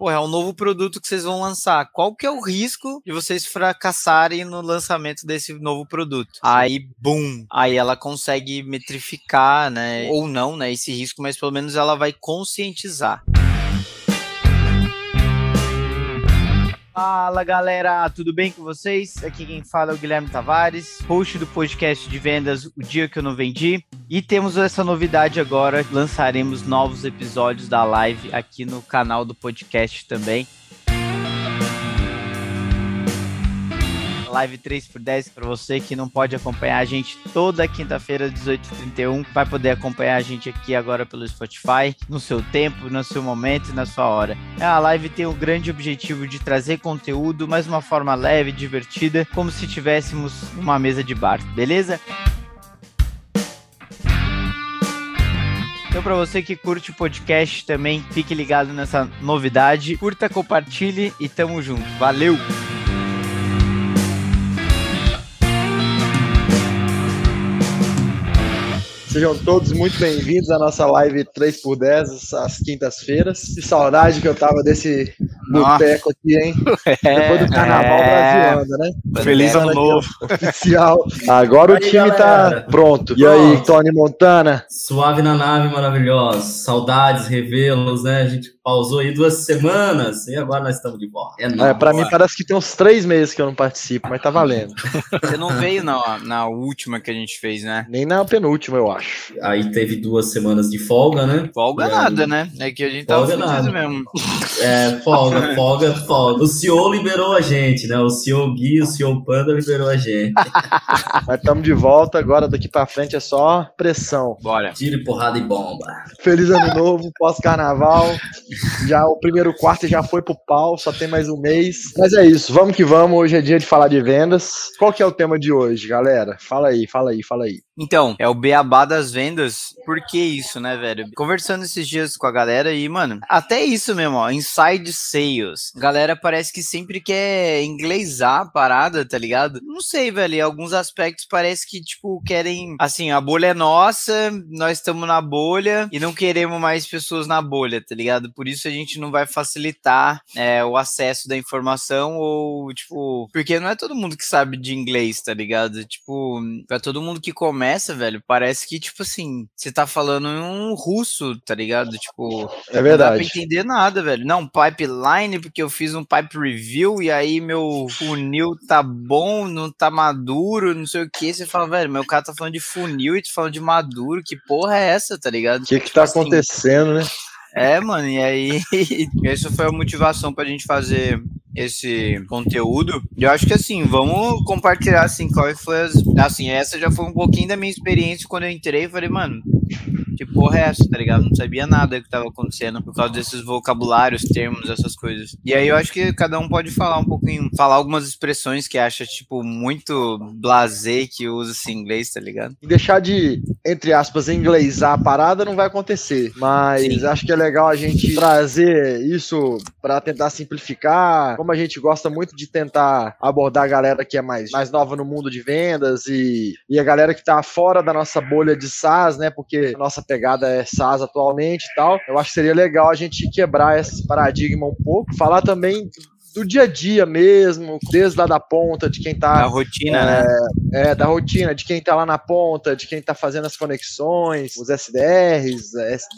pô, é um novo produto que vocês vão lançar. Qual que é o risco de vocês fracassarem no lançamento desse novo produto? Aí, boom, aí ela consegue metrificar, né, ou não, né, esse risco, mas pelo menos ela vai conscientizar. Fala galera, tudo bem com vocês? Aqui quem fala é o Guilherme Tavares, host do podcast de vendas O Dia Que Eu Não Vendi. E temos essa novidade agora, lançaremos novos episódios da live aqui no canal do podcast também. Live 3x10 para você que não pode acompanhar a gente toda quinta-feira, 18h31. Vai poder acompanhar a gente aqui agora pelo Spotify, no seu tempo, no seu momento e na sua hora. A live tem o grande objetivo de trazer conteúdo, mas uma forma leve, divertida, como se tivéssemos uma mesa de bar, beleza? Então, para você que curte o podcast também, fique ligado nessa novidade. Curta, compartilhe e tamo junto. Valeu! Sejam todos muito bem-vindos à nossa live 3x10 às quintas-feiras. Que saudade que eu tava desse boteco aqui, hein? É, Depois do carnaval é... Brasil anda, né? Feliz ano novo. Oficial. Agora o time tá pronto. E aí, Tony Montana? Suave na nave, maravilhosa. Saudades, revelos, né? A gente pausou aí duas semanas e agora nós estamos de volta. É, é pra mim parece que tem uns três meses que eu não participo, mas tá valendo. Você não veio na, na última que a gente fez, né? Nem na penúltima, eu acho. Aí teve duas semanas de folga, né? Folga e nada, aí... né? É que a gente folga tava nada. mesmo. É, folga, folga, folga. O CEO liberou a gente, né? O CEO Gui, o CEO Panda liberou a gente. mas estamos de volta agora, daqui pra frente é só pressão. Bora. Tiro, porrada e bomba. Feliz ano novo, pós-carnaval. Já o primeiro quarto já foi pro pau, só tem mais um mês. Mas é isso, vamos que vamos. Hoje é dia de falar de vendas. Qual que é o tema de hoje, galera? Fala aí, fala aí, fala aí. Então, é o beabá das vendas. Por que isso, né, velho? Conversando esses dias com a galera e, mano, até isso mesmo, ó, inside sales. Galera parece que sempre quer inglesar a parada, tá ligado? Não sei, velho, em alguns aspectos parece que, tipo, querem, assim, a bolha é nossa, nós estamos na bolha e não queremos mais pessoas na bolha, tá ligado? Por isso a gente não vai facilitar é, o acesso da informação ou, tipo, porque não é todo mundo que sabe de inglês, tá ligado? Tipo, pra todo mundo que começa, velho, parece que, tipo assim, você tá falando em um russo, tá ligado? Tipo, é verdade. Não dá pra entender nada, velho. Não, pipeline, porque eu fiz um pipe review e aí meu funil tá bom, não tá maduro, não sei o que. Você fala, velho, meu cara tá falando de funil e tu falando de maduro, que porra é essa, tá ligado? O que que tipo tá assim, acontecendo, né? É, mano, e aí, essa foi a motivação pra gente fazer esse conteúdo. Eu acho que assim, vamos compartilhar assim qual foi as, assim, essa já foi um pouquinho da minha experiência quando eu entrei, falei, mano, porra é essa, tá ligado? Não sabia nada do que tava acontecendo por causa desses vocabulários, termos, essas coisas. E aí eu acho que cada um pode falar um pouquinho, falar algumas expressões que acha, tipo, muito blasé que usa esse inglês, tá ligado? E deixar de, entre aspas, inglesar a parada não vai acontecer. Mas Sim. acho que é legal a gente trazer isso para tentar simplificar. Como a gente gosta muito de tentar abordar a galera que é mais, mais nova no mundo de vendas e, e a galera que tá fora da nossa bolha de SaaS, né? Porque a nossa pegada é SaaS atualmente e tal. Eu acho que seria legal a gente quebrar esse paradigma um pouco, falar também do dia a dia mesmo, desde lá da ponta, de quem tá. Da rotina, é, né? É, da rotina, de quem tá lá na ponta, de quem tá fazendo as conexões, os SDRs,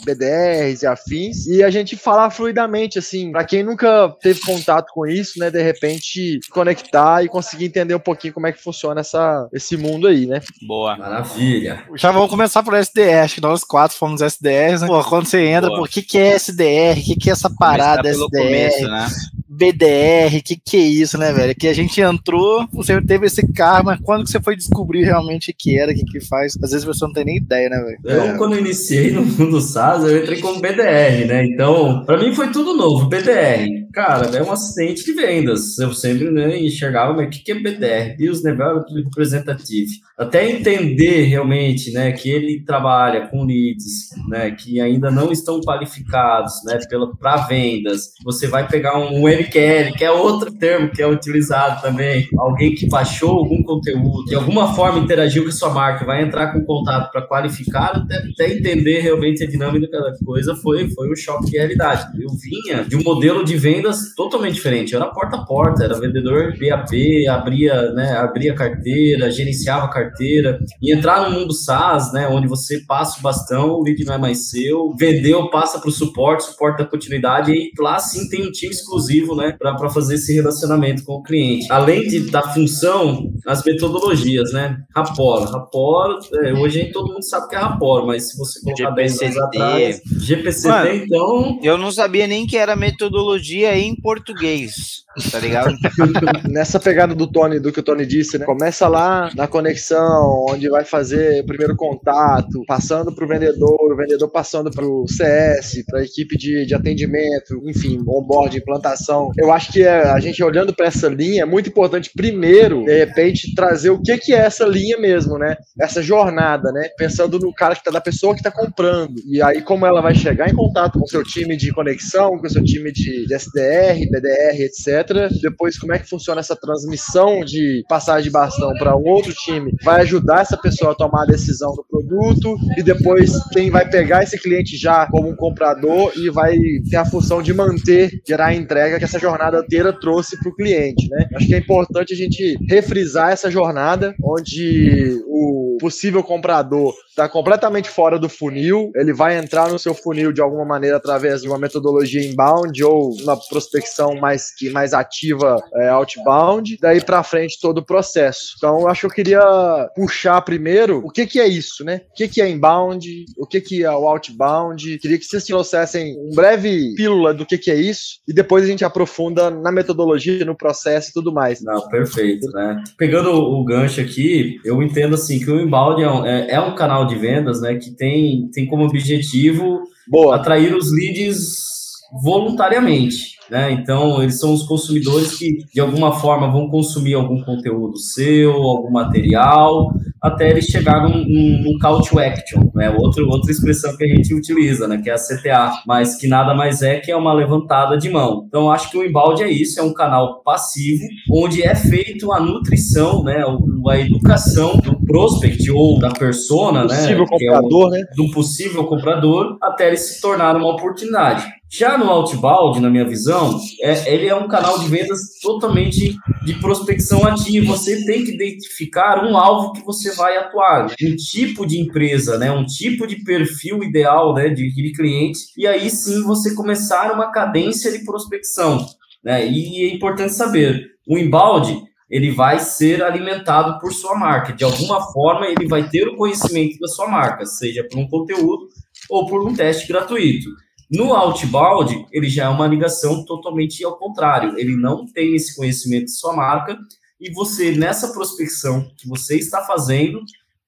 BDRs e afins. E a gente falar fluidamente, assim, para quem nunca teve contato com isso, né, de repente conectar e conseguir entender um pouquinho como é que funciona essa, esse mundo aí, né? Boa. Maravilha. Já vamos começar por SDR, acho que nós quatro fomos SDRs, né? Pô, quando você entra, por que, que é SDR? O que, que é essa parada SDR? Começo, né? BDR, que que é isso, né, velho? Que a gente entrou, você teve esse karma, quando que você foi descobrir realmente o que era, o que que faz? Às vezes a pessoa não tem nem ideia, né, velho? Eu, é. quando eu iniciei no mundo SaaS, eu entrei como BDR, né? Então, para mim foi tudo novo, BDR cara, é um assistente de vendas. Eu sempre né, enxergava, mas o que é BDR? Business Development Representative. Até entender realmente né, que ele trabalha com leads né, que ainda não estão qualificados né, para vendas. Você vai pegar um, um, MQL, que é outro termo que é utilizado também. Alguém que baixou algum conteúdo, de alguma forma interagiu com a sua marca, vai entrar com contato para qualificar, até, até, entender realmente a dinâmica da coisa, foi, foi um choque de realidade. Eu vinha de um modelo de vendas totalmente diferente. Eu era porta a porta, era vendedor BAP, abria, né, abria carteira, gerenciava carteira, e entrar no mundo SaaS, né, onde você passa o bastão, o lead não é mais seu, vendeu, passa para o suporte, suporte da continuidade, e lá sim tem um time exclusivo, né, para fazer esse relacionamento com o cliente. Além de, da função, as metodologias, né, Rapor, Rapor, é, hoje todo mundo sabe que é Rapor, mas se você colocar GPCD. 10 anos atrás, GPCD, Mano, então... Eu não sabia nem que era metodologia em português tá ligado? Nessa pegada do Tony, do que o Tony disse, né? Começa lá na conexão, onde vai fazer o primeiro contato, passando para o vendedor, o vendedor passando para o CS, para a equipe de, de atendimento, enfim, onboard, implantação. Eu acho que é, a gente olhando para essa linha é muito importante, primeiro, de repente, trazer o que, que é essa linha mesmo, né? Essa jornada, né? Pensando no cara que tá, da pessoa que está comprando. E aí, como ela vai chegar em contato com o seu time de conexão, com seu time de, de SDR, BDR, etc depois, como é que funciona essa transmissão de passagem de bastão para um outro time? Vai ajudar essa pessoa a tomar a decisão do produto e depois quem vai pegar esse cliente já como um comprador e vai ter a função de manter, gerar a entrega que essa jornada inteira trouxe para o cliente, né? Acho que é importante a gente refrisar essa jornada onde o possível comprador está completamente fora do funil, ele vai entrar no seu funil de alguma maneira através de uma metodologia inbound ou uma prospecção mais que mais ativa é, outbound, daí para frente todo o processo. Então, acho que eu queria puxar primeiro o que que é isso, né? O que que é inbound, o que que é o outbound. Queria que vocês trouxessem um breve pílula do que que é isso e depois a gente aprofunda na metodologia, no processo e tudo mais. Não, perfeito, né? Pegando o gancho aqui, eu entendo assim que o inbound é um, é, é um canal de vendas, né, que tem, tem como objetivo Boa. atrair os leads voluntariamente. Né? Então, eles são os consumidores que, de alguma forma, vão consumir algum conteúdo seu, algum material, até eles chegarem num, num call to action, né? Outro, outra expressão que a gente utiliza, né? Que é a CTA, mas que nada mais é que é uma levantada de mão. Então, acho que o embalde é isso, é um canal passivo, onde é feito a nutrição, né? A educação do prospect ou da persona, né? Possível comprador, é né? Do possível comprador, até ele se tornar uma oportunidade. Já no Outbound, na minha visão, é, ele é um canal de vendas totalmente de prospecção ativa. Você tem que identificar um alvo que você vai atuar, um tipo de empresa, né, um tipo de perfil ideal né, de, de cliente, e aí sim você começar uma cadência de prospecção. Né? E é importante saber, o embalde ele vai ser alimentado por sua marca. De alguma forma, ele vai ter o conhecimento da sua marca, seja por um conteúdo ou por um teste gratuito. No outbound, ele já é uma ligação totalmente ao contrário. Ele não tem esse conhecimento de sua marca e você, nessa prospecção que você está fazendo,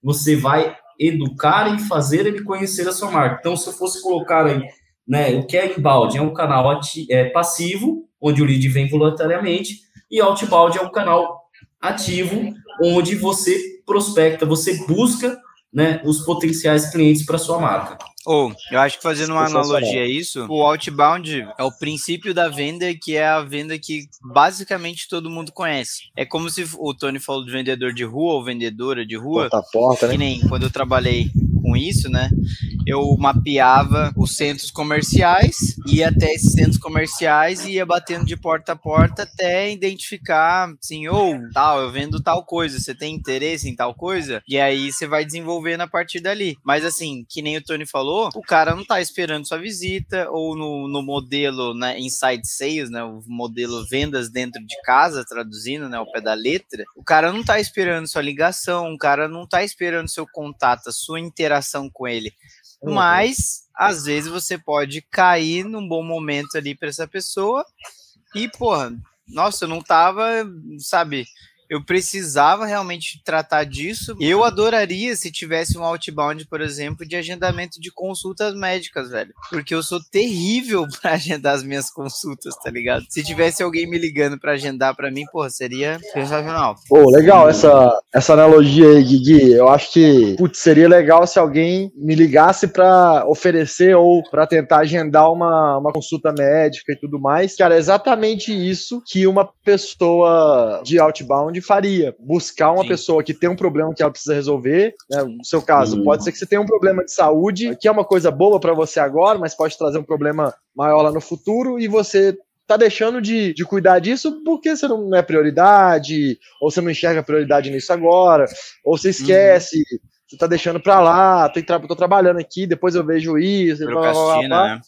você vai educar e fazer ele conhecer a sua marca. Então, se eu fosse colocar aí, né, o que é inbound? É um canal ati é, passivo, onde o lead vem voluntariamente, e outbound é um canal ativo, onde você prospecta, você busca né, os potenciais clientes para sua marca. Ou, oh, eu acho que fazendo uma analogia a isso, o outbound é o princípio da venda, que é a venda que basicamente todo mundo conhece. É como se o Tony falou de vendedor de rua ou vendedora de rua. Porta a porta, né? Que nem quando eu trabalhei com isso, né? Eu mapeava os centros comerciais, ia até esses centros comerciais e ia batendo de porta a porta até identificar, assim, ou oh, tal, eu vendo tal coisa, você tem interesse em tal coisa? E aí você vai desenvolvendo a partir dali. Mas assim, que nem o Tony falou, o cara não tá esperando sua visita, ou no, no modelo, né, inside sales, né, o modelo vendas dentro de casa, traduzindo, né, o pé da letra, o cara não tá esperando sua ligação, o cara não tá esperando seu contato, a sua interação interação com ele. Uhum. Mas, às vezes, você pode cair num bom momento ali para essa pessoa e, porra, nossa, eu não tava, sabe, eu precisava realmente tratar disso. Eu adoraria se tivesse um outbound, por exemplo, de agendamento de consultas médicas, velho. Porque eu sou terrível para agendar as minhas consultas, tá ligado? Se tivesse alguém me ligando para agendar para mim, porra, seria sensacional. Pô, legal essa, essa analogia aí, Gui. Eu acho que, putz, seria legal se alguém me ligasse para oferecer ou para tentar agendar uma, uma consulta médica e tudo mais. Cara, é exatamente isso que uma pessoa de outbound faria. Buscar uma Sim. pessoa que tem um problema que ela precisa resolver. Né? No seu caso, uhum. pode ser que você tenha um problema de saúde, que é uma coisa boa para você agora, mas pode trazer um problema maior lá no futuro, e você tá deixando de, de cuidar disso porque você não é prioridade, ou você não enxerga prioridade nisso agora, ou você esquece. Uhum. Você tá deixando pra lá, tô, tô trabalhando aqui, depois eu vejo isso. Blá, blá, blá, né?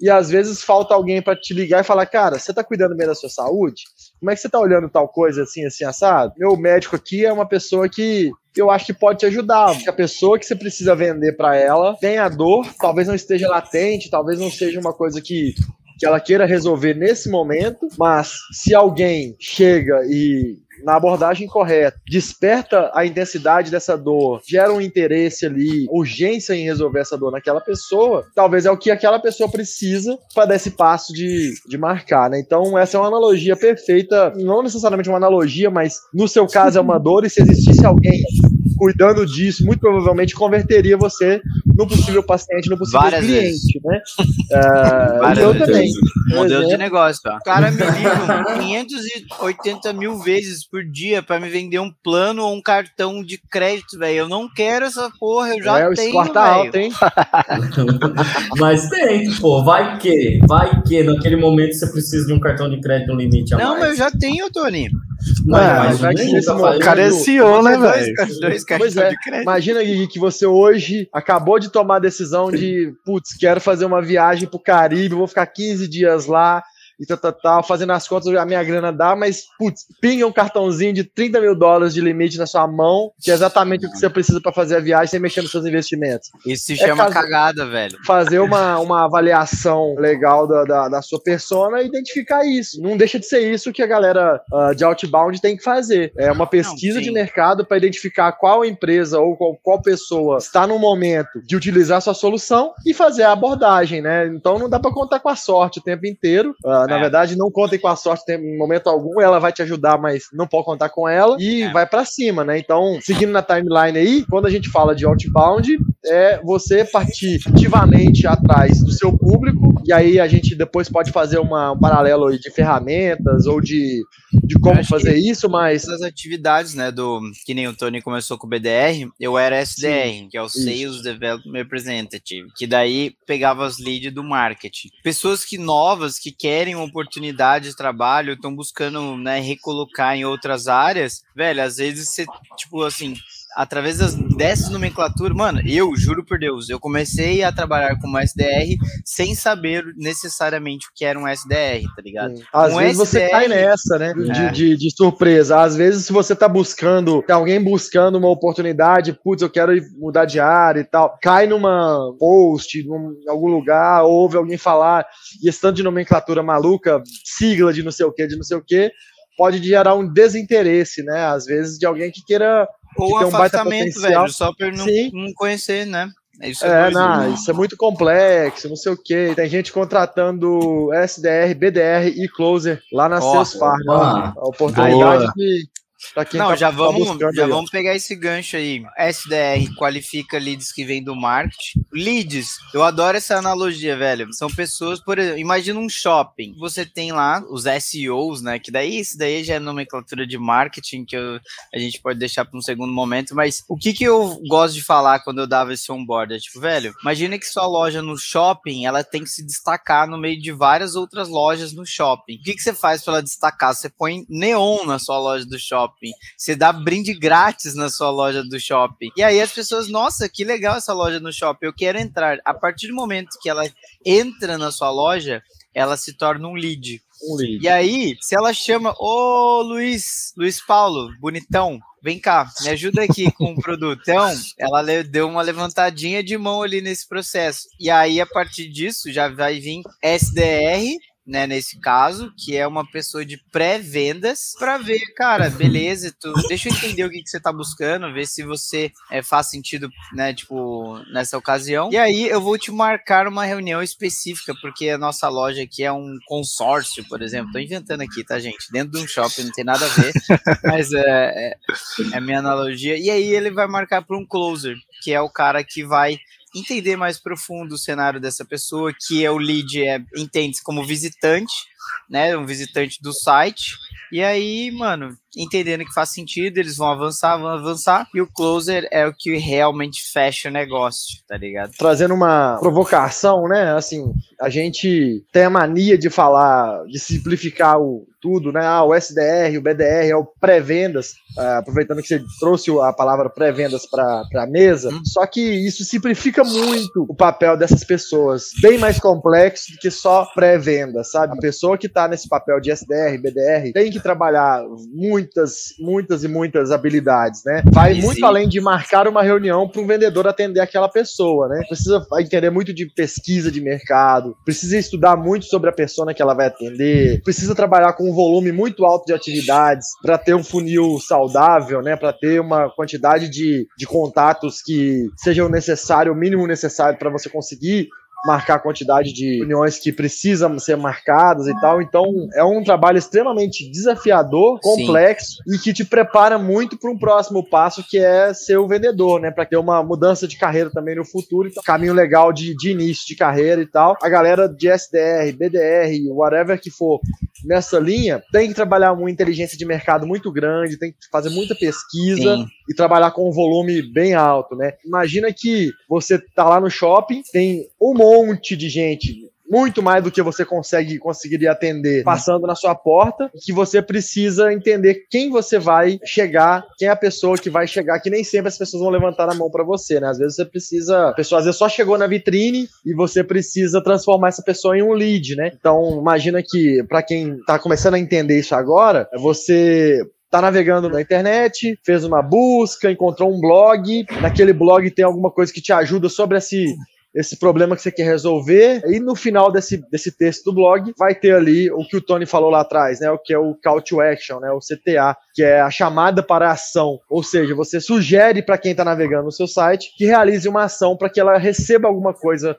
E às vezes falta alguém para te ligar e falar, cara, você tá cuidando bem da sua saúde? Como é que você tá olhando tal coisa assim, assim, assado? Meu médico aqui é uma pessoa que eu acho que pode te ajudar. A pessoa que você precisa vender para ela tem a dor, talvez não esteja latente, talvez não seja uma coisa que que ela queira resolver nesse momento, mas se alguém chega e na abordagem correta, desperta a intensidade dessa dor, gera um interesse ali, urgência em resolver essa dor naquela pessoa, talvez é o que aquela pessoa precisa para dar esse passo de, de marcar, né? Então, essa é uma analogia perfeita, não necessariamente uma analogia, mas no seu caso é uma dor, e se existisse alguém cuidando disso, muito provavelmente converteria você no possível paciente, no possível Várias cliente, vezes. né? Uh, eu também. Modelo de negócio, tá? O cara me liga 580 mil vezes por dia para me vender um plano ou um cartão de crédito, velho. Eu não quero essa porra, eu já é, tenho, velho. alto, hein? mas tem, pô, vai que, vai que naquele momento você precisa de um cartão de crédito no limite a Não, mais. mas eu já tenho, Tony. Mas, cara é CEO, né, velho? Imagina, Gui, que você hoje acabou de tomar a decisão de, putz, quero fazer uma viagem pro Caribe, vou ficar 15 dias lá, e tal, fazendo as contas, a minha grana dá, mas, putz, pinga um cartãozinho de 30 mil dólares de limite na sua mão, que é exatamente o que você precisa para fazer a viagem sem mexer nos seus investimentos. Isso se é chama fazer, cagada, velho. Fazer uma, uma avaliação legal da, da, da, sua persona e identificar isso. Não deixa de ser isso que a galera uh, de outbound tem que fazer. É uma pesquisa Não, de mercado para identificar qual empresa ou qual, qual pessoa está no momento de utilizar a sua solução e fazer a abordagem, né? Então não dá para contar com a sorte o tempo inteiro. Uh, na é. verdade, não contem com a sorte em momento algum, ela vai te ajudar, mas não pode contar com ela e é. vai para cima, né? Então, seguindo na timeline aí, quando a gente fala de outbound, é você partir ativamente atrás do seu público, e aí a gente depois pode fazer uma, um paralelo de ferramentas ou de, de como fazer isso, mas. As atividades, né, do que nem o Tony começou com o BDR, eu era SDR, Sim, que é o Sales Development Representative, que daí pegava as leads do marketing. Pessoas que novas que querem uma oportunidade de trabalho, estão buscando, né, recolocar em outras áreas, velho, às vezes você, tipo assim, através das, dessas nomenclaturas, mano, eu juro por Deus, eu comecei a trabalhar como SDR sem saber necessariamente o que era um SDR, tá ligado? Às um vezes SDR, você cai nessa, né? De, é. de, de, surpresa. Às vezes, se você tá buscando, tem alguém buscando uma oportunidade, putz, eu quero mudar de área e tal, cai numa post, num, em algum lugar, ouve alguém falar, e esse tanto de nomenclatura maluca, sigla de não sei o que, de não sei o que, pode gerar um desinteresse, né? Às vezes, de alguém que queira ou um afastamento, velho, só por não, não conhecer, né? Isso é, é não, isso é muito complexo, não sei o que. Tem gente contratando SDR, BDR e Closer lá na oh, Sales Farm. A oportunidade de não, tá, já vamos, já vamos pegar esse gancho aí. SDR qualifica leads que vêm do marketing. Leads, eu adoro essa analogia, velho. São pessoas, por exemplo, imagina um shopping. Você tem lá os SEOs, né? Que daí isso daí já é nomenclatura de marketing que eu, a gente pode deixar para um segundo momento. Mas o que que eu gosto de falar quando eu dava esse onboard? É tipo, velho, imagina que sua loja no shopping ela tem que se destacar no meio de várias outras lojas no shopping. O que que você faz para ela destacar? Você põe neon na sua loja do shopping shopping. Você dá brinde grátis na sua loja do shopping. E aí as pessoas, nossa, que legal essa loja no shopping, eu quero entrar. A partir do momento que ela entra na sua loja, ela se torna um lead. Um lead. E aí, se ela chama, ô Luiz, Luiz Paulo, bonitão, vem cá, me ajuda aqui com o produto. Então, ela deu uma levantadinha de mão ali nesse processo. E aí, a partir disso, já vai vir SDR né, nesse caso, que é uma pessoa de pré-vendas, para ver, cara, beleza, tu, deixa eu entender o que, que você tá buscando, ver se você é, faz sentido, né, tipo, nessa ocasião. E aí eu vou te marcar uma reunião específica, porque a nossa loja aqui é um consórcio, por exemplo. Tô inventando aqui, tá, gente? Dentro de um shopping, não tem nada a ver, mas é, é, é minha analogia. E aí ele vai marcar para um closer, que é o cara que vai entender mais profundo o cenário dessa pessoa, que é o lead é, entende-se como visitante, né? Um visitante do site. E aí, mano, entendendo que faz sentido, eles vão avançar, vão avançar, e o closer é o que realmente fecha o negócio, tá ligado? Trazendo uma provocação, né? Assim, a gente tem a mania de falar, de simplificar o tudo, né? Ah, o SDR, o BDR é o pré-vendas, uh, aproveitando que você trouxe a palavra pré-vendas para a mesa, hum. só que isso simplifica muito o papel dessas pessoas, bem mais complexo do que só pré-venda, sabe? A pessoa que está nesse papel de SDR, BDR, tem que trabalhar muitas, muitas e muitas habilidades, né? Vai muito além de marcar uma reunião para um vendedor atender aquela pessoa, né? Precisa entender muito de pesquisa de mercado, precisa estudar muito sobre a pessoa que ela vai atender, precisa trabalhar com um volume muito alto de atividades para ter um funil saudável, né? Para ter uma quantidade de, de contatos que sejam necessário, o mínimo necessário para você conseguir marcar a quantidade de reuniões que precisam ser marcadas e tal. Então, é um trabalho extremamente desafiador, complexo Sim. e que te prepara muito para um próximo passo que é ser o vendedor, né? Para ter uma mudança de carreira também no futuro. Então, caminho legal de, de início de carreira e tal. A galera de SDR, BDR, whatever que for nessa linha, tem que trabalhar uma inteligência de mercado muito grande, tem que fazer muita pesquisa Sim. e trabalhar com um volume bem alto, né? Imagina que você tá lá no shopping, tem um monte de gente muito mais do que você consegue conseguiria atender passando na sua porta, que você precisa entender quem você vai chegar, quem é a pessoa que vai chegar, que nem sempre as pessoas vão levantar a mão para você, né? Às vezes você precisa, a pessoa às vezes só chegou na vitrine e você precisa transformar essa pessoa em um lead, né? Então, imagina que para quem tá começando a entender isso agora, você tá navegando na internet, fez uma busca, encontrou um blog, naquele blog tem alguma coisa que te ajuda sobre esse esse problema que você quer resolver. E no final desse, desse texto do blog vai ter ali o que o Tony falou lá atrás, né? O que é o call to action, né? O CTA, que é a chamada para a ação. Ou seja, você sugere para quem está navegando no seu site que realize uma ação para que ela receba alguma coisa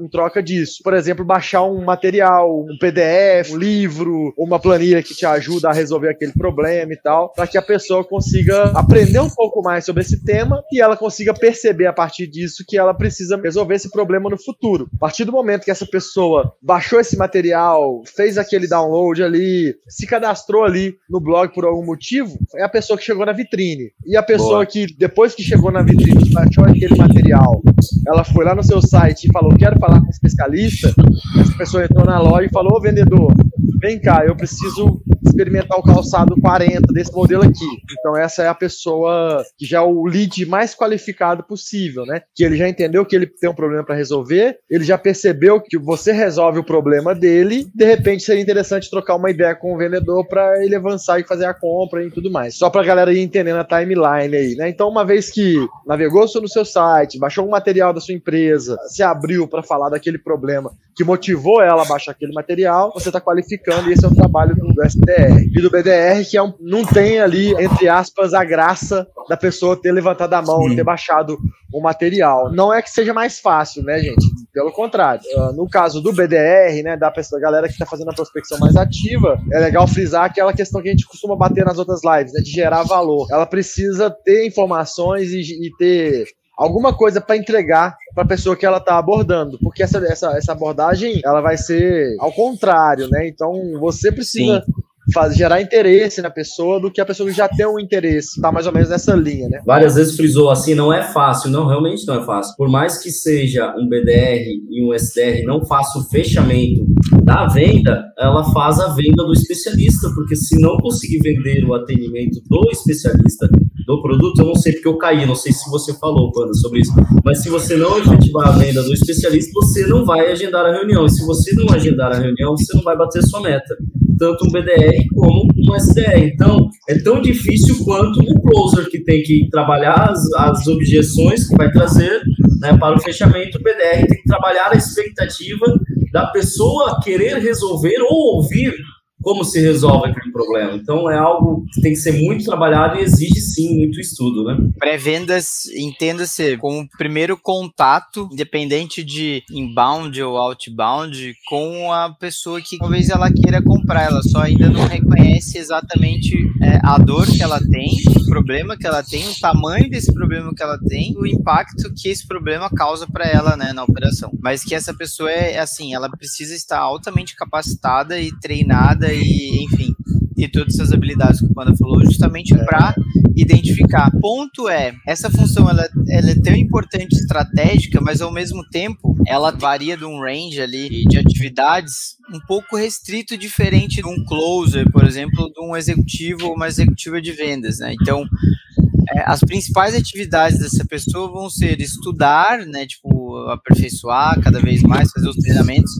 em troca disso. Por exemplo, baixar um material, um PDF, um livro, uma planilha que te ajuda a resolver aquele problema e tal, para que a pessoa consiga aprender um pouco mais sobre esse tema e ela consiga perceber a partir disso que ela precisa resolver esse problema no futuro. A partir do momento que essa pessoa baixou esse material, fez aquele download ali, se cadastrou ali no blog por algum motivo, é a pessoa que chegou na vitrine. E a pessoa Boa. que, depois que chegou na vitrine, baixou aquele material, ela foi lá no seu site e falou: Quero falar com um especialista. Essa pessoa entrou na loja e falou: Ô vendedor, vem cá, eu preciso experimentar o calçado 40 desse modelo aqui. Então essa é a pessoa que já é o lead mais qualificado possível, né? Que ele já entendeu que ele tem um problema para resolver, ele já percebeu que você resolve o problema dele, de repente seria interessante trocar uma ideia com o vendedor para ele avançar e fazer a compra e tudo mais. Só para a galera ir entendendo a timeline aí, né? Então uma vez que navegou no seu site, baixou um material da sua empresa, se abriu para falar daquele problema que motivou ela a baixar aquele material, você está qualificando e esse é o trabalho do, do SDR e do BDR, que é um, não tem ali, entre aspas, a graça da pessoa ter levantado a mão, Sim. ter baixado o material. Não é que seja mais fácil, né, gente? Pelo contrário. Uh, no caso do BDR, né, da pessoa, da galera que está fazendo a prospecção mais ativa, é legal frisar aquela questão que a gente costuma bater nas outras lives, né, de gerar valor. Ela precisa ter informações e, e ter alguma coisa para entregar para a pessoa que ela está abordando, porque essa, essa, essa abordagem ela vai ser ao contrário, né? Então você precisa Sim faz, gerar interesse na pessoa do que a pessoa que já tem um interesse. Tá mais ou menos nessa linha, né? Várias vezes frisou assim, não é fácil. Não, realmente não é fácil. Por mais que seja um BDR e um SDR não faça o fechamento da venda, ela faz a venda do especialista, porque se não conseguir vender o atendimento do especialista do produto, eu não sei porque eu caí, não sei se você falou, Panda, sobre isso, mas se você não efetivar a venda do especialista, você não vai agendar a reunião, e se você não agendar a reunião, você não vai bater sua meta. tanto um BDR como um SDR. Então, é tão difícil quanto o closer que tem que trabalhar as, as objeções que vai trazer né, para o fechamento. O BDR tem que trabalhar a expectativa da pessoa querer resolver ou ouvir como se resolve aquele problema. Então é algo que tem que ser muito trabalhado e exige sim muito estudo, né? Pré-vendas, entenda-se como primeiro contato, independente de inbound ou outbound, com a pessoa que talvez ela queira comprar, ela só ainda não reconhece exatamente é, a dor que ela tem, o problema que ela tem, o tamanho desse problema que ela tem, o impacto que esse problema causa para ela, né, na operação. Mas que essa pessoa é assim, ela precisa estar altamente capacitada e treinada e, enfim, e todas essas habilidades que o Panda falou, justamente é. para identificar. Ponto é, essa função ela, ela, é tão importante estratégica, mas ao mesmo tempo ela varia de um range ali de atividades um pouco restrito, diferente de um closer, por exemplo, de um executivo ou uma executiva de vendas, né? Então, é, as principais atividades dessa pessoa vão ser estudar, né, tipo, aperfeiçoar cada vez mais, fazer os treinamentos,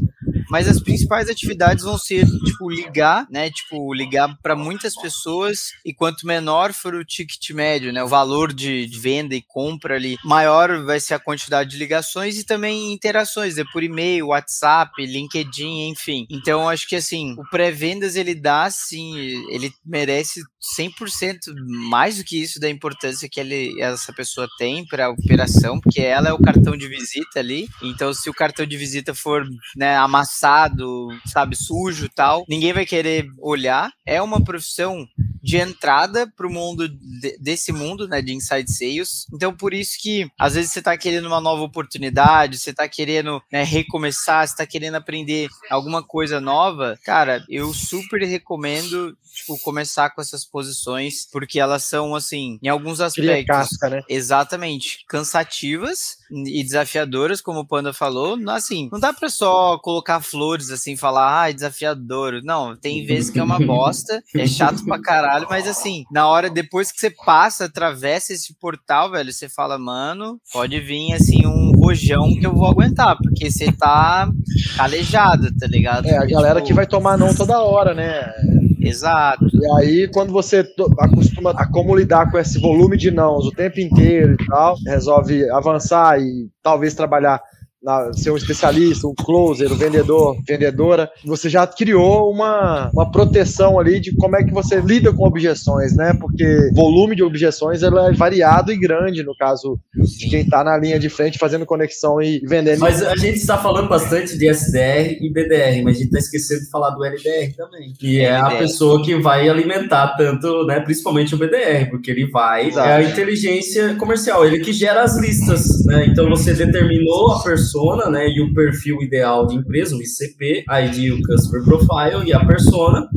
mas as principais atividades vão ser, tipo, ligar, né? Tipo, ligar para muitas pessoas e quanto menor for o ticket médio, né? O valor de, de, venda e compra ali, maior vai ser a quantidade de ligações e também interações, né? Por e-mail, WhatsApp, LinkedIn, enfim. Então, acho que assim, o pré-vendas ele dá, sim, ele merece 100% mais do que isso da importância que ele, essa pessoa tem para a operação, porque ela é o cartão de visita ali. Então, se o cartão de visita for né, amassado, sabe, sujo tal, ninguém vai querer olhar. É uma profissão de entrada para o mundo de, desse mundo, né, de inside sales. Então, por isso que às vezes você está querendo uma nova oportunidade, você está querendo né, recomeçar, você está querendo aprender alguma coisa nova, cara, eu super recomendo tipo, começar com essas posições, porque elas são, assim, em alguns aspectos. Casca, né? Exatamente. Cansativas e desafiadoras, como o Panda falou. Assim, não dá pra só colocar flores assim, falar, ah, desafiador. Não, tem vezes que é uma bosta, é chato pra caralho, mas assim, na hora, depois que você passa, atravessa esse portal, velho, você fala, mano, pode vir assim um rojão que eu vou aguentar, porque você tá calejado, tá ligado? É, a galera tipo... que vai tomar não toda hora, né? Exato. E aí, quando você acostuma a como lidar com esse volume de nãos o tempo inteiro e tal, resolve avançar e talvez trabalhar na, ser um especialista, um closer, um vendedor, vendedora, você já criou uma, uma proteção ali de como é que você lida com objeções, né? Porque volume de objeções ela é variado e grande no caso de quem está na linha de frente fazendo conexão e vendendo. Mas a gente está falando bastante de SDR e BDR, mas a gente está esquecendo de falar do LDR também, que é a pessoa que vai alimentar tanto, né, principalmente o BDR, porque ele vai Exato. é a inteligência comercial, ele que gera as listas, né? Então você determinou a pessoa persona, né, e o perfil ideal de empresa, o ICP, ID, o Customer Profile e a persona,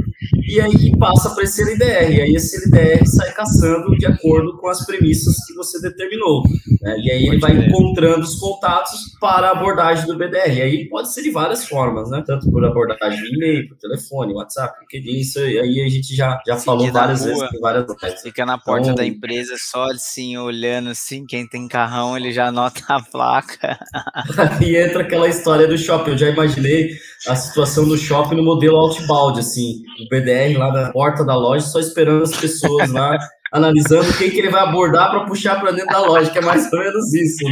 e aí passa para esse LDR, e aí esse LDR sai caçando de acordo com as premissas que você determinou, né, e aí ele vai encontrando os contatos para a abordagem do BDR, e aí pode ser de várias formas, né, tanto por abordagem de e-mail, por telefone, WhatsApp, LinkedIn, isso aí. A gente já, já falou várias vezes, várias vezes. Fica na porta então, da empresa só assim, olhando assim, quem tem carrão, ele já anota a placa. e entra aquela história do shopping. Eu já imaginei a situação do shopping no modelo outbound, assim, o BDR lá na porta da loja, só esperando as pessoas lá analisando quem que ele vai abordar para puxar para dentro da loja, que é mais ou menos isso.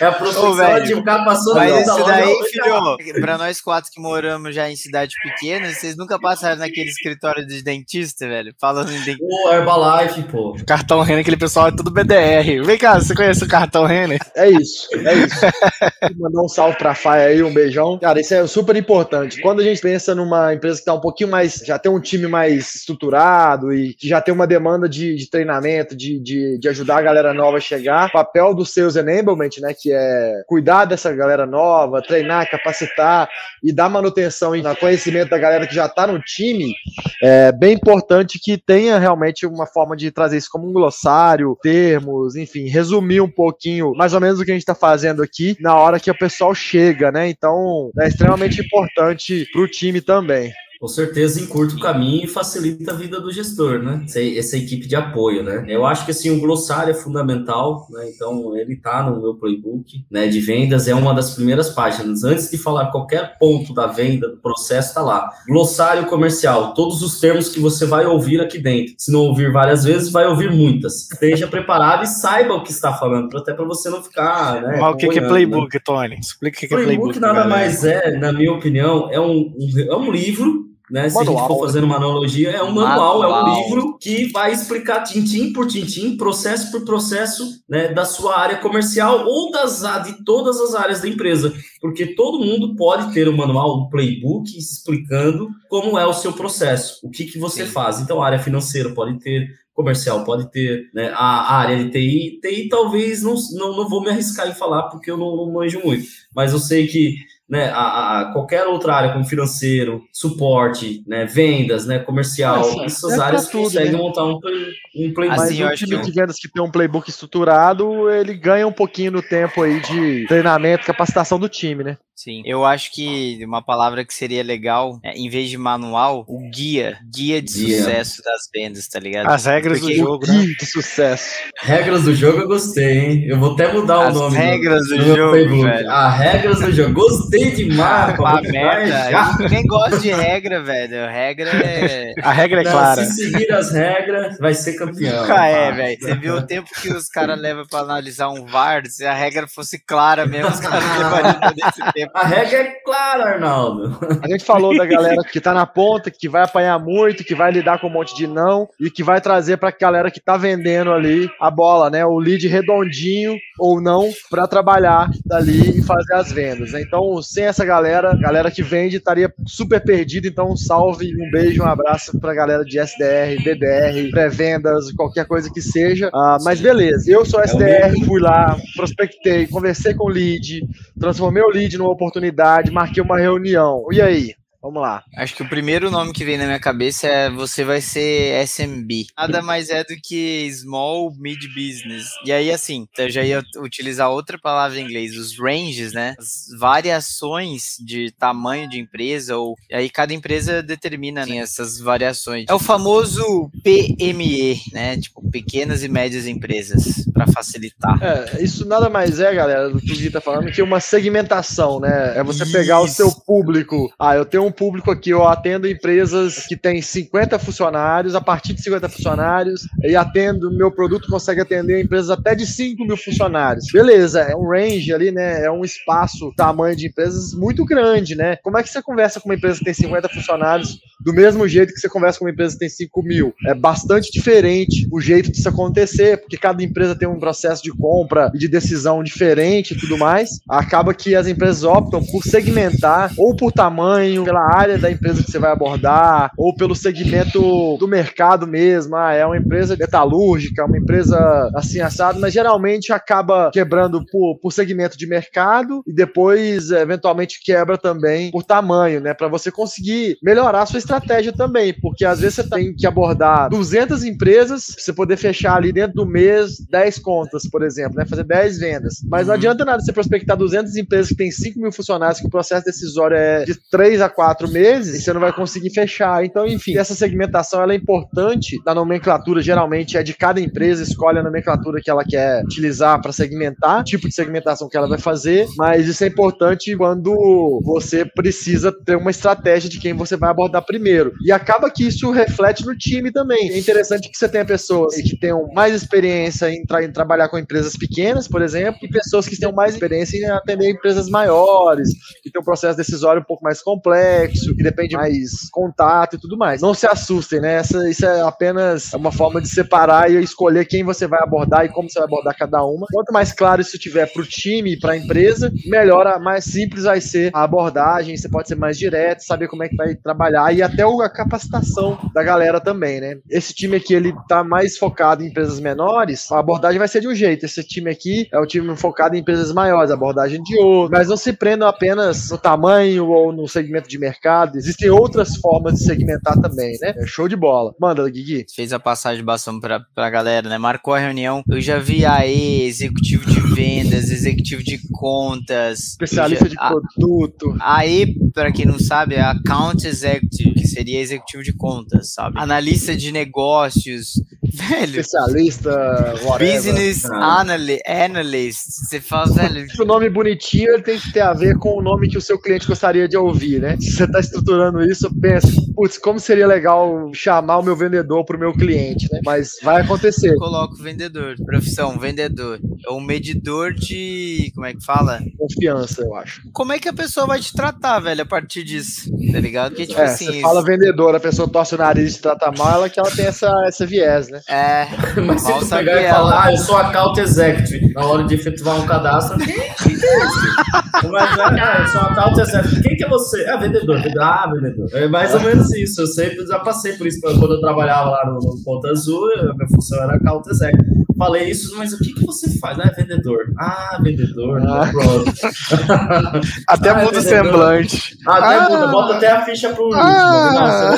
É a prospecção de um cara passou Mas esse da daí, loja, filho, para nós quatro que moramos já em cidade pequena, vocês nunca passaram naquele escritório de dentista, velho? Falando em dentista. Pô, Herbalife, pô. Cartão Renner, aquele pessoal é tudo BDR. Vem cá, você conhece o cartão Renner? É isso, é isso. Mandar um salve pra Faia aí, um beijão. Cara, isso é super importante. Quando a gente pensa numa empresa que tá um pouquinho mais, já tem um time mais estruturado e que já tem uma demanda de, de treinamento, de, de, de ajudar a galera nova a chegar. O papel do Sales Enablement, né, que é cuidar dessa galera nova, treinar, capacitar e dar manutenção e conhecimento da galera que já está no time, é bem importante que tenha realmente uma forma de trazer isso como um glossário, termos, enfim, resumir um pouquinho mais ou menos o que a gente está fazendo aqui na hora que o pessoal chega, né? Então é extremamente importante para o time também. Com certeza encurta o caminho e facilita a vida do gestor, né? Essa, essa, equipe de apoio, né? Eu acho que assim o glossário é fundamental, né? Então ele está no meu playbook, né? De vendas é uma das primeiras páginas. Antes de falar qualquer ponto da venda, do processo, está lá. Glossário comercial, todos os termos que você vai ouvir aqui dentro. Se não ouvir várias vezes, vai ouvir muitas. Esteja preparado e saiba o que está falando, até para você não ficar. Né, Mas o que, que é playbook, né? Tony? Explica o que, que é playbook. Playbook nada galera. mais é, na minha opinião, é um, um, é um livro né? Se a gente for fazendo uma analogia, é um manual, manual, é um livro que vai explicar tintim por tintim, processo por processo, né, da sua área comercial ou das de todas as áreas da empresa, porque todo mundo pode ter um manual, um playbook explicando como é o seu processo, o que que você Sim. faz. Então, a área financeira pode ter, comercial pode ter, né, a área de TI, TI talvez não, não, não vou me arriscar em falar porque eu não, não manjo muito, mas eu sei que né, a, a, qualquer outra área, como financeiro, suporte, né, vendas, né, comercial, assim, essas é áreas tudo, conseguem né? montar um, play, um playbook. Assim, Mas o time de vendas que tem um playbook estruturado, ele ganha um pouquinho no tempo aí de treinamento, capacitação do time, né? Sim. Eu acho que uma palavra que seria legal, é, em vez de manual, o guia. Guia de guia. sucesso das vendas, tá ligado? As regras Porque do jogo, né? de sucesso. Regras do jogo eu gostei, hein? Eu vou até mudar As o nome. regras do, do jogo, velho. Ah, regras do jogo. Gostei demais. Ah, merda. Ninguém gosta de regra, velho. Regra é... A regra é Não, clara. Se seguir as regras, vai ser campeão. Nunca é, velho. Você viu o tempo que os caras levam pra analisar um VAR? Se a regra fosse clara mesmo, os caras levariam todo esse tempo. A regra é clara, Arnaldo. A gente falou da galera que tá na ponta, que vai apanhar muito, que vai lidar com um monte de não e que vai trazer pra galera que tá vendendo ali a bola, né? O lead redondinho ou não para trabalhar dali e fazer as vendas. Né? Então, sem essa galera, galera que vende estaria super perdida. Então, um salve, um beijo, um abraço pra galera de SDR, BDR, pré-vendas, qualquer coisa que seja. Ah, mas beleza, eu sou SDR, fui lá, prospectei, conversei com o lead, transformei o lead numa oportunidade, marquei uma reunião. E aí? Vamos lá. Acho que o primeiro nome que vem na minha cabeça é você vai ser SMB. Nada mais é do que Small Mid Business. E aí, assim, eu já ia utilizar outra palavra em inglês, os ranges, né? As variações de tamanho de empresa, ou aí cada empresa determina né, essas variações. É o famoso PME, né? Tipo, pequenas e médias empresas, para facilitar. É, isso nada mais é, galera, do que o Gui tá falando, que uma segmentação, né? É você isso. pegar o seu público. Ah, eu tenho um público aqui, eu atendo empresas que têm 50 funcionários, a partir de 50 funcionários, e atendo, meu produto consegue atender empresas até de 5 mil funcionários. Beleza, é um range ali, né? É um espaço, tamanho de empresas muito grande, né? Como é que você conversa com uma empresa que tem 50 funcionários do mesmo jeito que você conversa com uma empresa que tem 5 mil? É bastante diferente o jeito disso acontecer, porque cada empresa tem um processo de compra e de decisão diferente e tudo mais. Acaba que as empresas optam por segmentar ou por tamanho, pela área da empresa que você vai abordar, ou pelo segmento do mercado mesmo. Ah, é uma empresa metalúrgica, uma empresa assim assado, mas geralmente acaba quebrando por, por segmento de mercado e depois eventualmente quebra também por tamanho, né? Para você conseguir melhorar a sua estratégia também, porque às vezes você tem que abordar 200 empresas, você poder fechar ali dentro do mês 10 contas, por exemplo, né? Fazer 10 vendas. Mas não uhum. adianta nada você prospectar 200 empresas que tem 5 mil funcionários, que o processo decisório é de 3 a 4 quatro meses e você não vai conseguir fechar. Então, enfim, essa segmentação ela é importante. A nomenclatura geralmente é de cada empresa, escolhe a nomenclatura que ela quer utilizar para segmentar, tipo de segmentação que ela vai fazer, mas isso é importante quando você precisa ter uma estratégia de quem você vai abordar primeiro. E acaba que isso reflete no time também. É interessante que você tenha pessoas que tenham mais experiência em, tra trabalhar com empresas pequenas, por exemplo, e pessoas que tenham mais experiência em atender empresas maiores, que tem um processo decisório um pouco mais complexo que depende mais contato e tudo mais. Não se assustem, né? Essa, isso é apenas uma forma de separar e escolher quem você vai abordar e como você vai abordar cada uma. Quanto mais claro isso tiver para o time e para a empresa, melhor, mais simples vai ser a abordagem, você pode ser mais direto, saber como é que vai trabalhar e até a capacitação da galera também, né? Esse time aqui, ele tá mais focado em empresas menores, a abordagem abordagem vai ser de um jeito. Esse time aqui é um time focado em empresas maiores, abordagem de outro. Mas não se prendam apenas no tamanho ou no segmento de mercado. Existem outras formas de segmentar também, né? É show de bola. Manda, Guigui. Fez a passagem de bastão pra, pra galera, né? Marcou a reunião. Eu já vi aí executivo de vendas, executivo de contas. Especialista já, de produto. Aí, para quem não sabe, é account executive, que seria executivo de contas, sabe? Analista de negócios, velho. Especialista, whatever. Business analy analyst. Você fala, velho. O nome bonitinho ele tem que ter a ver com o nome que o seu cliente gostaria de ouvir, né? Se você está estruturando isso, pensa, putz, como seria legal chamar o meu vendedor para o meu cliente, né? Mas vai acontecer. Eu coloco vendedor, profissão, vendedor. É um medidor de. Como é que fala? Confiança, eu acho. Como é que a pessoa vai te tratar, velho, a partir disso? Tá ligado? Porque, tipo é, assim. Você isso... fala vendedor, a pessoa torce o nariz e trata mal, ela que ela tem essa, essa viés, né? É. Mas se tu pegar e falar, ah, eu sou account executive, na hora de efetuar um cadastro, quem, que é esse? Mas, é, ah, eu sou account executive, quem que é você? Ah, vendedor. Ah, vendedor. É mais ou menos isso, eu sempre já passei por isso, quando eu trabalhava lá no, no Ponta Azul, a minha função era account executive falei isso, mas o que, que você faz? Ah, é vendedor. Ah, vendedor. Ah. Pronto. até ah, muda é o semblante. Ah, até ah. muda, bota até a ficha pro último. Ah.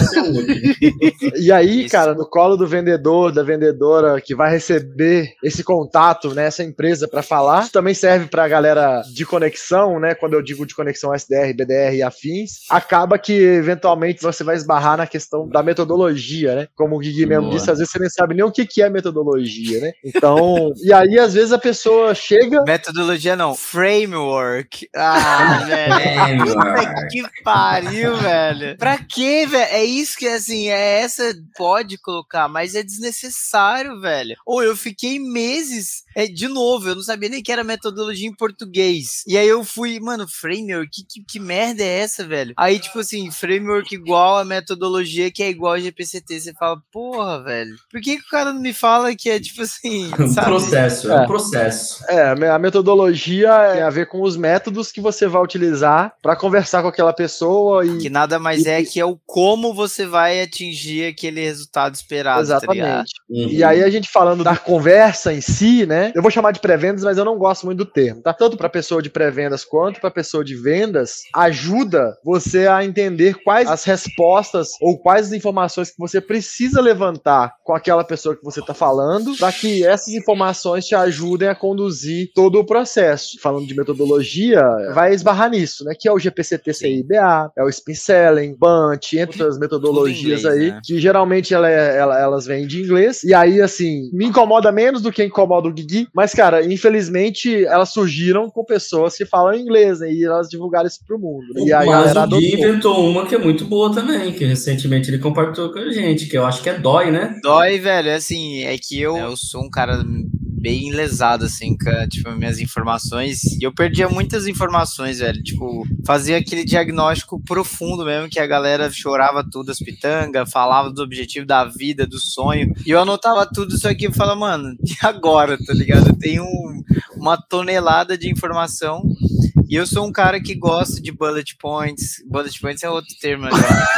E aí, isso. cara, no colo do vendedor, da vendedora que vai receber esse contato, né, essa empresa para falar, isso também serve pra galera de conexão, né, quando eu digo de conexão SDR, BDR e afins, acaba que eventualmente você vai esbarrar na questão da metodologia, né? Como o Gui mesmo disse, às vezes você nem sabe nem o que, que é metodologia, né? Então, e aí às vezes a pessoa chega. Metodologia não, framework. Ah, velho. Puta que pariu, velho. Pra quê, velho? É isso que, assim, é essa. Pode colocar, mas é desnecessário, velho. Ou eu fiquei meses. É, de novo, eu não sabia nem que era metodologia em português. E aí eu fui, mano, framework, que, que, que merda é essa, velho? Aí, tipo assim, framework igual a metodologia que é igual a GPCT. Você fala, porra, velho. Por que, que o cara não me fala que é tipo assim? Um processo, é, é um processo. É, a metodologia tem a ver com os métodos que você vai utilizar para conversar com aquela pessoa e. Que nada mais e, é que é o como você vai atingir aquele resultado esperado. Tá Exatamente. Tá uhum. E aí a gente falando da conversa em si, né? Eu vou chamar de pré-vendas, mas eu não gosto muito do termo, tá? Tanto para pessoa de pré-vendas quanto para pessoa de vendas, ajuda você a entender quais as respostas ou quais as informações que você precisa levantar com aquela pessoa que você está falando, para que essas informações te ajudem a conduzir todo o processo. Falando de metodologia, vai esbarrar nisso, né? Que é o GPCT CIBA, é o Spin Selling, Bunch, entre outras metodologias inglês, aí, né? que geralmente ela, é, ela, elas vêm de inglês. E aí, assim, me incomoda menos do que incomoda o Guigui, mas, cara, infelizmente elas surgiram com pessoas que falam inglês, né? E elas divulgaram isso pro mundo. Né? E aí, mas o Gui inventou uma que é muito boa também, que recentemente ele compartilhou com a gente, que eu acho que é DOI, né? DOI, velho, é assim, é que eu, eu sou um cara bem lesado, assim, com tipo, minhas informações. E eu perdia muitas informações, velho. Tipo, fazia aquele diagnóstico profundo mesmo, que a galera chorava tudo, as pitangas, falava do objetivo da vida, do sonho. E eu anotava tudo isso aqui e falava, mano, e agora, tá ligado? Eu tenho um, uma tonelada de informação e eu sou um cara que gosta de bullet points. Bullet points é outro termo agora.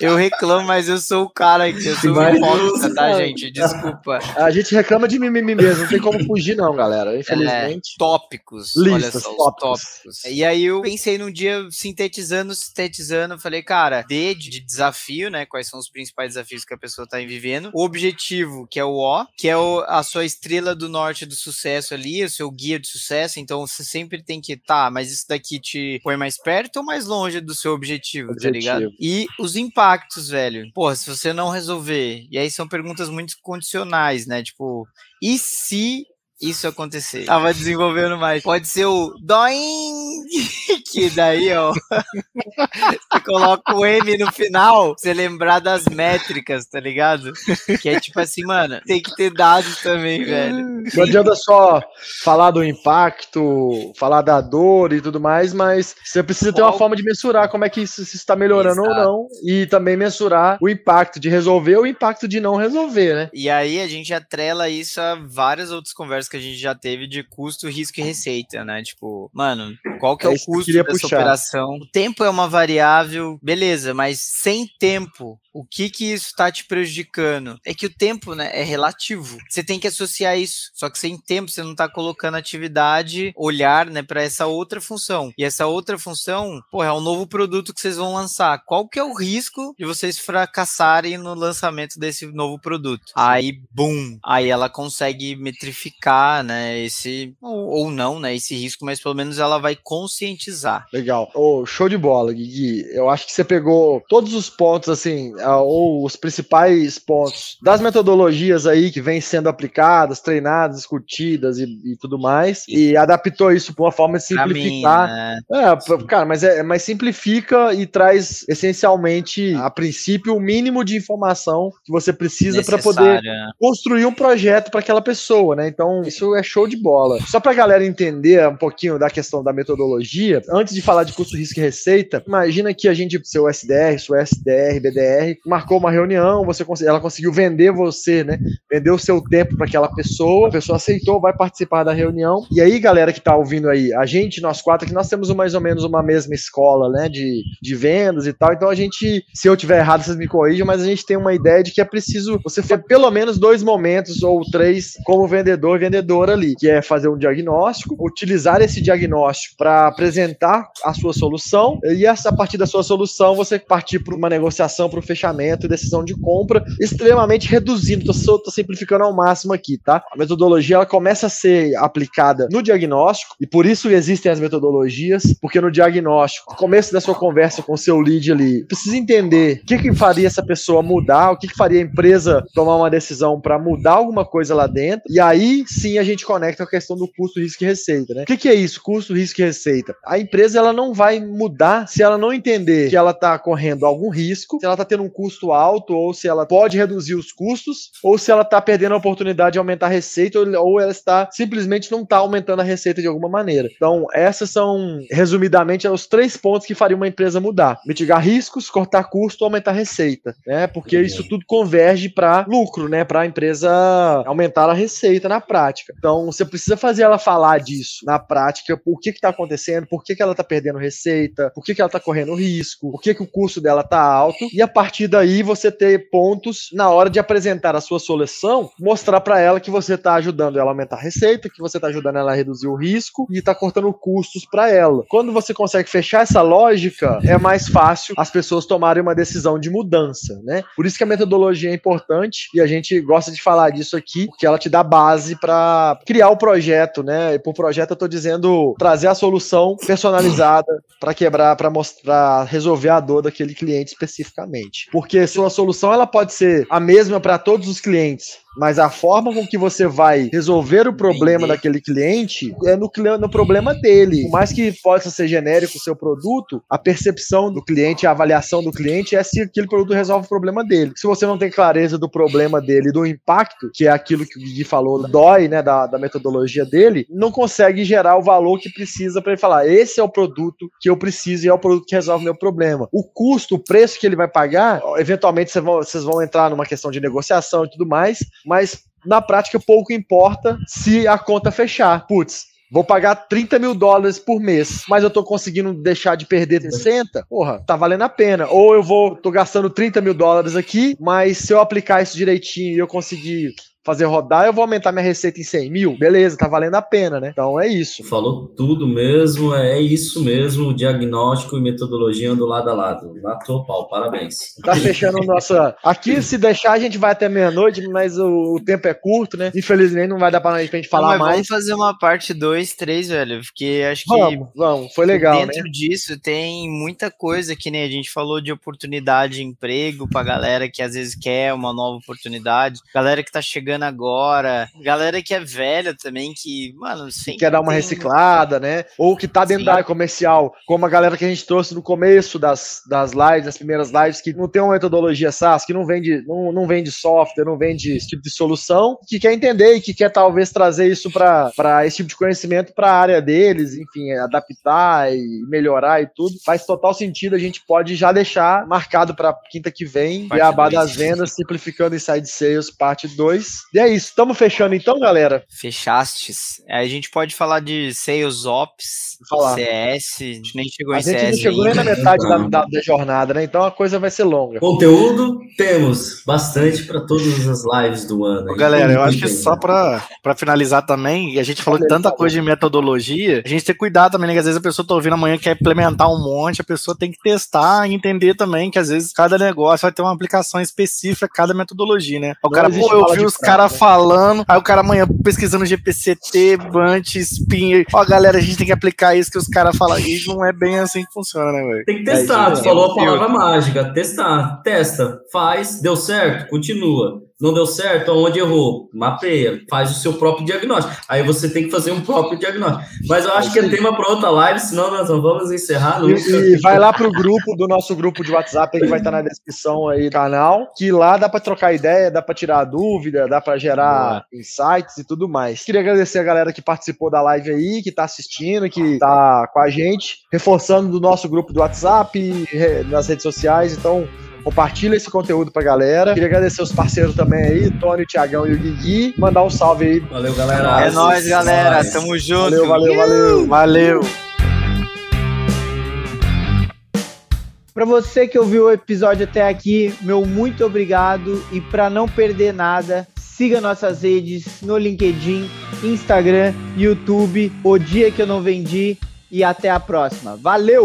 eu reclamo, mas eu sou o cara que eu sou hipócrita, tá, gente? Desculpa. A gente reclama de mimimi mesmo, não tem como fugir, não, galera. Infelizmente. É, tópicos. Listas, olha só, tópicos. tópicos. E aí eu pensei num dia, sintetizando, sintetizando, falei, cara, D de desafio, né? Quais são os principais desafios que a pessoa tá vivendo. O objetivo, que é o O, que é o, a sua estrela do norte do sucesso ali, o seu guia de sucesso. Então você sempre tem que estar. Tá, mas isso daqui te põe mais perto ou mais longe do seu objetivo, objetivo, tá ligado? E os impactos, velho. Porra, se você não resolver, e aí são perguntas muito condicionais, né? Tipo, e se isso acontecer. Tava desenvolvendo mais. Pode ser o doing, que daí, ó, você coloca o M no final, você lembrar das métricas, tá ligado? Que é tipo assim, mano, tem que ter dados também, velho. Não adianta só falar do impacto, falar da dor e tudo mais, mas você precisa ter uma forma de mensurar como é que isso está melhorando Exato. ou não, e também mensurar o impacto de resolver ou o impacto de não resolver, né? E aí a gente atrela isso a várias outras conversas que a gente já teve de custo, risco e receita, né? Tipo, mano, qual que é, é o custo dessa puxar. operação? O tempo é uma variável, beleza, mas sem tempo, o que que isso está te prejudicando? É que o tempo, né, é relativo. Você tem que associar isso. Só que sem tempo você não está colocando atividade, olhar, né, para essa outra função. E essa outra função, pô, é um novo produto que vocês vão lançar. Qual que é o risco de vocês fracassarem no lançamento desse novo produto? Aí, boom, aí ela consegue metrificar, né, esse ou, ou não, né, esse risco, mas pelo menos ela vai conscientizar. Legal. Oh, show de bola, Gui. Eu acho que você pegou todos os pontos assim ou os principais pontos das metodologias aí que vêm sendo aplicadas, treinadas, discutidas e, e tudo mais, e adaptou isso para uma forma de simplificar. Mim, né? é, cara, mas, é, mas simplifica e traz essencialmente, a princípio, o mínimo de informação que você precisa para poder construir um projeto para aquela pessoa, né? Então, isso é show de bola. Só para a galera entender um pouquinho da questão da metodologia, antes de falar de custo, risco e receita, imagina que a gente, seu SDR, seu SDR, BDR, marcou uma reunião, você ela conseguiu vender você, né? Vender o seu tempo para aquela pessoa, a pessoa aceitou, vai participar da reunião. E aí, galera que tá ouvindo aí, a gente, nós quatro, que nós temos mais ou menos uma mesma escola, né? De, de vendas e tal. Então a gente, se eu tiver errado, vocês me corrijam, mas a gente tem uma ideia de que é preciso você ter pelo menos dois momentos ou três como vendedor e vendedora ali, que é fazer um diagnóstico, utilizar esse diagnóstico para apresentar a sua solução e a partir da sua solução você partir para uma negociação, para o fechamento decisão de compra, extremamente reduzindo, estou simplificando ao máximo aqui, tá? A metodologia ela começa a ser aplicada no diagnóstico e por isso existem as metodologias, porque no diagnóstico, no começo da sua conversa com o seu lead ali, precisa entender o que, que faria essa pessoa mudar, o que, que faria a empresa tomar uma decisão para mudar alguma coisa lá dentro, e aí a gente conecta a questão do custo, risco e receita, né? O que, que é isso? Custo, risco e receita. A empresa ela não vai mudar se ela não entender que ela está correndo algum risco, se ela está tendo um custo alto, ou se ela pode reduzir os custos, ou se ela está perdendo a oportunidade de aumentar a receita, ou ela está simplesmente não está aumentando a receita de alguma maneira. Então, essas são, resumidamente, os três pontos que fariam uma empresa mudar: mitigar riscos, cortar custo, aumentar a receita, né? Porque isso tudo converge para lucro, né? Para a empresa aumentar a receita na prática. Então, você precisa fazer ela falar disso na prática, por que está acontecendo, por que, que ela está perdendo receita, por que, que ela está correndo risco, por que, que o custo dela está alto, e a partir daí você ter pontos na hora de apresentar a sua solução, mostrar para ela que você está ajudando ela a aumentar a receita, que você está ajudando ela a reduzir o risco e está cortando custos para ela. Quando você consegue fechar essa lógica, é mais fácil as pessoas tomarem uma decisão de mudança, né? Por isso que a metodologia é importante e a gente gosta de falar disso aqui, porque ela te dá base para criar o projeto, né? E por projeto eu estou dizendo trazer a solução personalizada para quebrar, para mostrar, resolver a dor daquele cliente especificamente. Porque sua solução ela pode ser a mesma para todos os clientes, mas a forma com que você vai resolver o problema Entendi. daquele cliente é no, no problema dele. Por mais que possa ser genérico o seu produto, a percepção do cliente, a avaliação do cliente é se aquele produto resolve o problema dele. Se você não tem clareza do problema dele, do impacto, que é aquilo que o Gui falou, dói, né, da, da metodologia dele, não consegue gerar o valor que precisa para ele falar: esse é o produto que eu preciso e é o produto que resolve meu problema. O custo, o preço que ele vai pagar, eventualmente vocês vão, vocês vão entrar numa questão de negociação e tudo mais, mas na prática pouco importa se a conta fechar. Putz, Vou pagar 30 mil dólares por mês, mas eu tô conseguindo deixar de perder 60, porra, tá valendo a pena. Ou eu vou, tô gastando 30 mil dólares aqui, mas se eu aplicar isso direitinho e eu conseguir fazer rodar, eu vou aumentar minha receita em 100 mil. Beleza, tá valendo a pena, né? Então é isso. Falou tudo mesmo, é isso mesmo, diagnóstico e metodologia andam lado a lado. Matou pau, parabéns. Tá fechando nossa. Aqui, se deixar, a gente vai até meia-noite, mas o, o, tempo é curto, né? Infelizmente não vai dar pra gente falar não, mais. Vamos fazer uma parte 2, 3, velho, porque acho que. Vamos, vamos, foi legal. Dentro né? disso tem muita coisa que nem a gente falou de oportunidade de emprego pra galera que às vezes quer uma nova oportunidade, galera que tá chegando chegando agora, galera que é velha também, que, mano, sempre. Quer dar uma tem... reciclada, né? Ou que tá dentro Sim. da área comercial, como a galera que a gente trouxe no começo das, das lives, das primeiras lives, que não tem uma metodologia SaaS, que não vende, não, não vende software, não vende esse tipo de solução, que quer entender e que quer talvez trazer isso para esse tipo de conhecimento para a área deles, enfim, adaptar e melhorar e tudo. Faz total sentido, a gente pode já deixar marcado para quinta que vem, Beabá das vendas, simplificando Inside Sales, parte 2. E é isso, estamos fechando então, galera? Fechastes. A gente pode falar de Sales Ops, CS, a gente nem chegou a em CS. A gente não chegou ainda. nem na metade da, da, da, jornada, né? Então a coisa vai ser longa. Conteúdo temos bastante para todas as lives do ano. Ô, galera, eu acho que só para finalizar também, a gente falou de tanta coisa de metodologia, a gente tem que cuidar também, né? Que às vezes a pessoa tá ouvindo amanhã quer implementar um monte, a pessoa tem que testar e entender também que às vezes cada negócio vai ter uma aplicação específica, cada metodologia, né? O cara, pô, eu vi os caras falando, aí o cara amanhã pesquisando GPCT, Bant, Spin, ó, galera, a gente tem que aplicar isso que os caras falam, e não é bem assim que funciona, né, velho? Tem que testar, é, falou a palavra mágica, testar, testa, faz, deu certo, continua não deu certo, aonde errou? Mapeia, faz o seu próprio diagnóstico. Aí você tem que fazer um próprio diagnóstico. Mas eu acho que é tema para outra live, senão nós não vamos encerrar. E, e vai lá pro grupo do nosso grupo de WhatsApp, que vai estar na descrição aí do canal, que lá dá para trocar ideia, dá para tirar dúvida, dá para gerar insights e tudo mais. Queria agradecer a galera que participou da live aí, que tá assistindo, que tá com a gente, reforçando do nosso grupo do WhatsApp, nas redes sociais, então Compartilha esse conteúdo pra galera. Queria agradecer os parceiros também aí, Tony, o Thiagão e o Guigui. Mandar um salve aí. Valeu, galera. É nóis, galera. Tamo junto. Valeu, valeu, valeu. Valeu. Para você que ouviu o episódio até aqui, meu muito obrigado e para não perder nada, siga nossas redes no LinkedIn, Instagram, YouTube, O Dia que eu não vendi e até a próxima. Valeu!